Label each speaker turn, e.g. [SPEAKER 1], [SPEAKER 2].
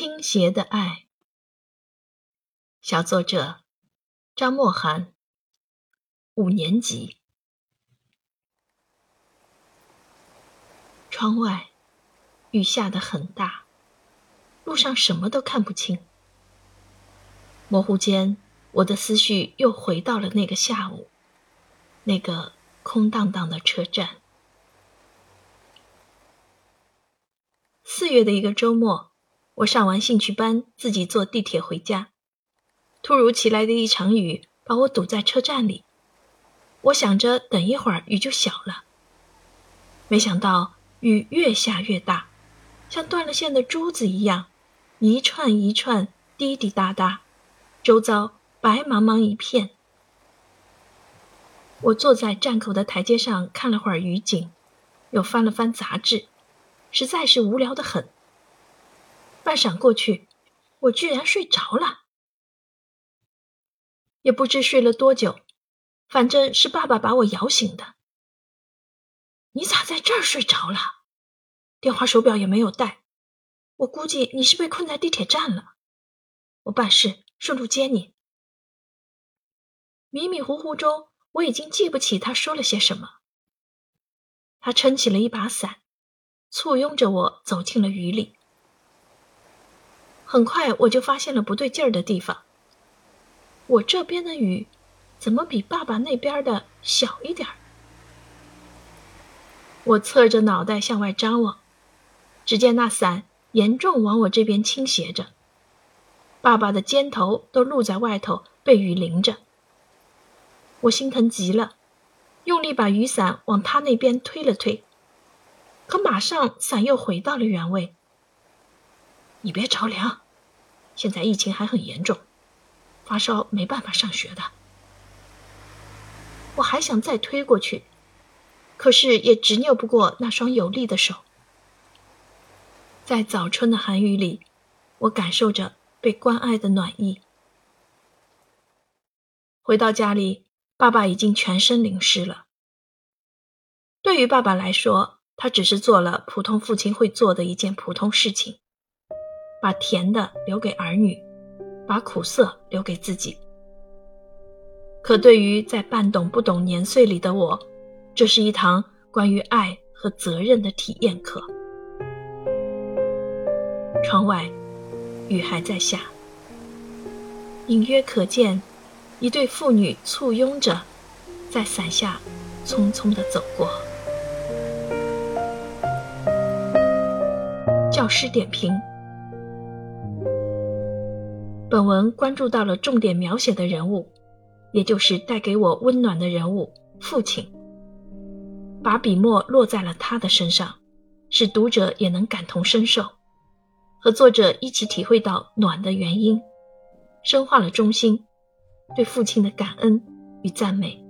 [SPEAKER 1] 倾斜的爱，小作者张默涵，五年级。窗外雨下得很大，路上什么都看不清。模糊间，我的思绪又回到了那个下午，那个空荡荡的车站。四月的一个周末。我上完兴趣班，自己坐地铁回家。突如其来的一场雨把我堵在车站里。我想着等一会儿雨就小了，没想到雨越下越大，像断了线的珠子一样，一串一串滴滴答答，周遭白茫茫一片。我坐在站口的台阶上看了会儿雨景，又翻了翻杂志，实在是无聊的很。半晌过去，我居然睡着了，也不知睡了多久，反正是爸爸把我摇醒的。你咋在这儿睡着了？电话手表也没有带，我估计你是被困在地铁站了。我办事顺路接你。迷迷糊糊中，我已经记不起他说了些什么。他撑起了一把伞，簇拥着我走进了雨里。很快我就发现了不对劲儿的地方。我这边的雨，怎么比爸爸那边的小一点儿？我侧着脑袋向外张望，只见那伞严重往我这边倾斜着，爸爸的肩头都露在外头，被雨淋着。我心疼极了，用力把雨伞往他那边推了推，可马上伞又回到了原位。你别着凉，现在疫情还很严重，发烧没办法上学的。我还想再推过去，可是也执拗不过那双有力的手。在早春的寒雨里，我感受着被关爱的暖意。回到家里，爸爸已经全身淋湿了。对于爸爸来说，他只是做了普通父亲会做的一件普通事情。把甜的留给儿女，把苦涩留给自己。可对于在半懂不懂年岁里的我，这是一堂关于爱和责任的体验课。窗外，雨还在下，隐约可见一对父女簇拥着，在伞下匆匆地走过。教师点评。本文关注到了重点描写的人物，也就是带给我温暖的人物——父亲。把笔墨落在了他的身上，使读者也能感同身受，和作者一起体会到暖的原因，深化了中心对父亲的感恩与赞美。